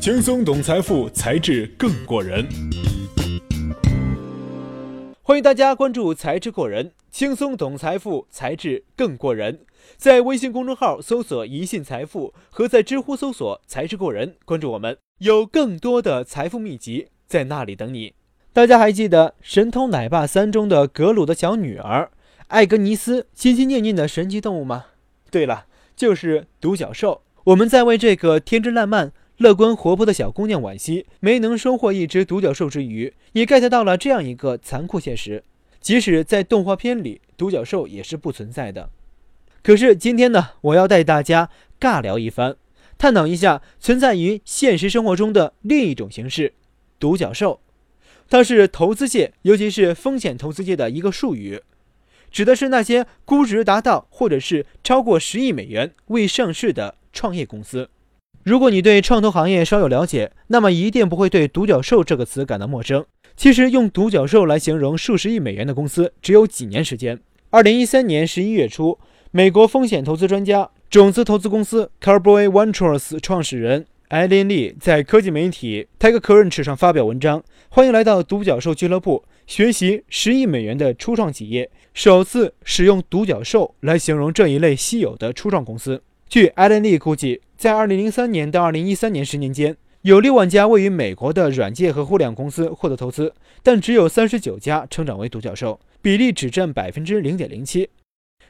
轻松懂财富，才智更过人。欢迎大家关注“才智过人”，轻松懂财富，才智更过人。在微信公众号搜索“一信财富”和在知乎搜索“才智过人”，关注我们，有更多的财富秘籍在那里等你。大家还记得《神偷奶爸三》中的格鲁的小女儿艾格尼斯心心念念的神奇动物吗？对了，就是独角兽。我们在为这个天真烂漫、乐观活泼的小姑娘惋惜，没能收获一只独角兽之余，也 get 到了这样一个残酷现实：即使在动画片里，独角兽也是不存在的。可是今天呢，我要带大家尬聊一番，探讨一下存在于现实生活中的另一种形式——独角兽。它是投资界，尤其是风险投资界的一个术语，指的是那些估值达到或者是超过十亿美元未上市的创业公司。如果你对创投行业稍有了解，那么一定不会对“独角兽”这个词感到陌生。其实，用“独角兽”来形容数十亿美元的公司，只有几年时间。二零一三年十一月初，美国风险投资专家、种子投资公司 Carboy Ventures 创始人。艾琳丽在科技媒体 TechCrunch 上发表文章，欢迎来到独角兽俱乐部，学习十亿美元的初创企业，首次使用独角兽来形容这一类稀有的初创公司。据艾琳丽估计，在2003年到2013年十年间，有六万家位于美国的软件和互联网公司获得投资，但只有三十九家成长为独角兽，比例只占百分之零点零七。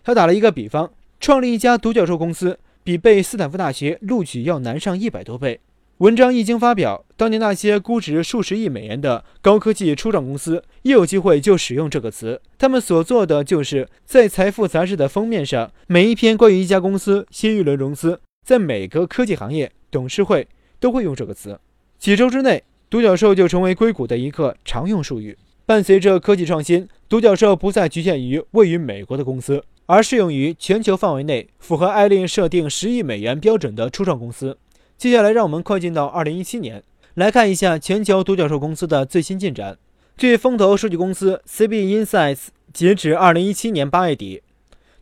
他打了一个比方，创立一家独角兽公司。比被斯坦福大学录取要难上一百多倍。文章一经发表，当年那些估值数十亿美元的高科技初创公司一有机会就使用这个词。他们所做的就是在《财富》杂志的封面上，每一篇关于一家公司新一轮融资，在每个科技行业董事会都会用这个词。几周之内，独角兽就成为硅谷的一个常用术语。伴随着科技创新，独角兽不再局限于位于美国的公司。而适用于全球范围内符合艾琳设定十亿美元标准的初创公司。接下来，让我们快进到二零一七年，来看一下全球独角兽公司的最新进展。据风投数据公司 CB Insights，截止二零一七年八月底，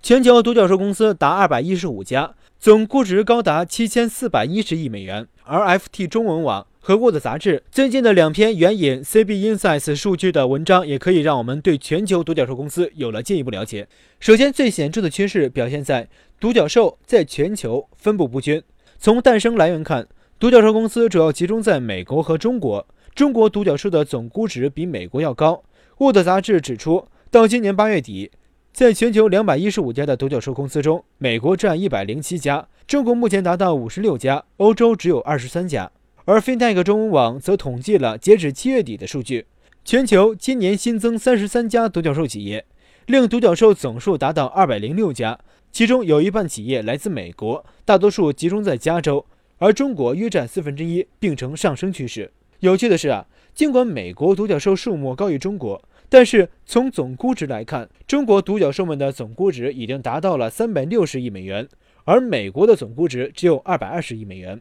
全球独角兽公司达二百一十五家，总估值高达七千四百一十亿美元。而 FT 中文网。合过的杂志最近的两篇援引 CB Insights 数据的文章，也可以让我们对全球独角兽公司有了进一步了解。首先，最显著的趋势表现在独角兽在全球分布不均。从诞生来源看，独角兽公司主要集中在美国和中国。中国独角兽的总估值比美国要高。沃德杂志指出，到今年八月底，在全球两百一十五家的独角兽公司中，美国占一百零七家，中国目前达到五十六家，欧洲只有二十三家。而 FinTech 中文网则统计了截止七月底的数据，全球今年新增三十三家独角兽企业，令独角兽总数达到二百零六家，其中有一半企业来自美国，大多数集中在加州，而中国约占四分之一，并呈上升趋势。有趣的是啊，尽管美国独角兽数目高于中国，但是从总估值来看，中国独角兽们的总估值已经达到了三百六十亿美元，而美国的总估值只有二百二十亿美元。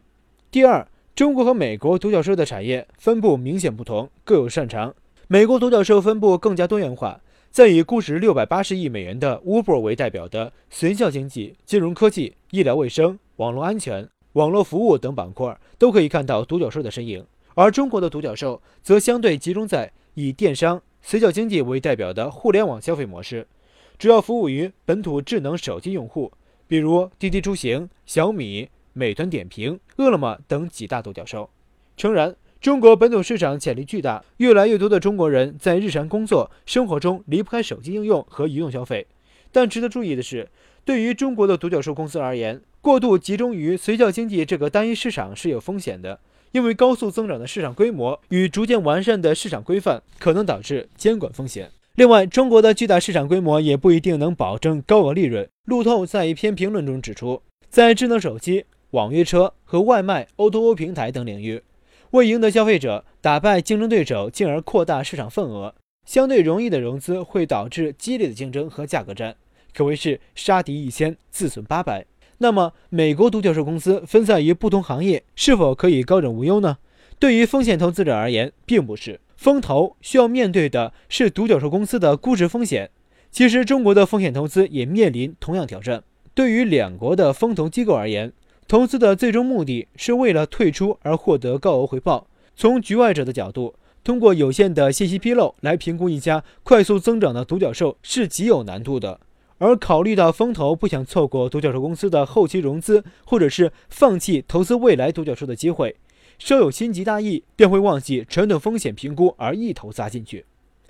第二。中国和美国独角兽的产业分布明显不同，各有擅长。美国独角兽分布更加多元化，在以估值六百八十亿美元的 Uber 为代表的随校经济、金融科技、医疗卫生、网络安全、网络服务等板块，都可以看到独角兽的身影。而中国的独角兽则相对集中在以电商、随校经济为代表的互联网消费模式，主要服务于本土智能手机用户，比如滴滴出行、小米。美团点评、饿了么等几大独角兽。诚然，中国本土市场潜力巨大，越来越多的中国人在日常工作生活中离不开手机应用和移动消费。但值得注意的是，对于中国的独角兽公司而言，过度集中于随叫经济这个单一市场是有风险的，因为高速增长的市场规模与逐渐完善的市场规范可能导致监管风险。另外，中国的巨大市场规模也不一定能保证高额利润。路透在一篇评论中指出，在智能手机。网约车和外卖 O2O 平台等领域，为赢得消费者、打败竞争对手，进而扩大市场份额，相对容易的融资会导致激烈的竞争和价格战，可谓是杀敌一千，自损八百。那么，美国独角兽公司分散于不同行业，是否可以高枕无忧呢？对于风险投资者而言，并不是。风投需要面对的是独角兽公司的估值风险。其实，中国的风险投资也面临同样挑战。对于两国的风投机构而言，投资的最终目的是为了退出而获得高额回报。从局外者的角度，通过有限的信息披露来评估一家快速增长的独角兽是极有难度的。而考虑到风投不想错过独角兽公司的后期融资，或者是放弃投资未来独角兽的机会，稍有心急大意便会忘记传统风险评估而一头扎进去。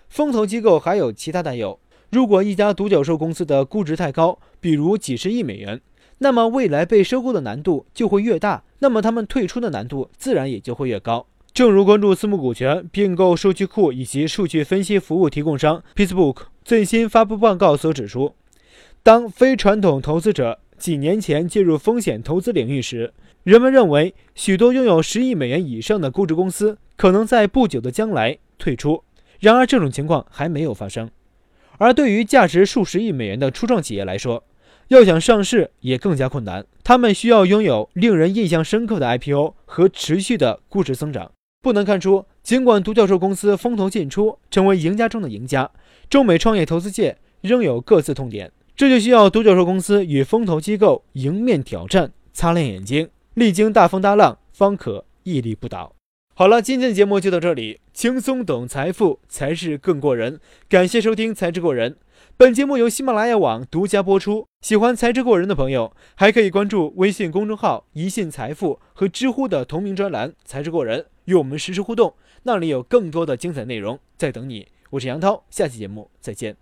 风投机构还有其他担忧：如果一家独角兽公司的估值太高，比如几十亿美元。那么未来被收购的难度就会越大，那么他们退出的难度自然也就会越高。正如关注私募股权并购数据库以及数据分析服务提供商 PitBook 最新发布报告所指出，当非传统投资者几年前进入风险投资领域时，人们认为许多拥有十亿美元以上的估值公司可能在不久的将来退出。然而，这种情况还没有发生。而对于价值数十亿美元的初创企业来说，要想上市也更加困难，他们需要拥有令人印象深刻的 IPO 和持续的估值增长。不难看出，尽管独角兽公司风头尽出，成为赢家中的赢家，中美创业投资界仍有各自痛点。这就需要独角兽公司与风投机构迎面挑战，擦亮眼睛，历经大风大浪，方可屹立不倒。好了，今天的节目就到这里，轻松懂财富，才是更过人。感谢收听《才智过人》。本节目由喜马拉雅网独家播出。喜欢财智过人的朋友，还可以关注微信公众号“一信财富”和知乎的同名专栏“财智过人”，与我们实时互动。那里有更多的精彩内容在等你。我是杨涛，下期节目再见。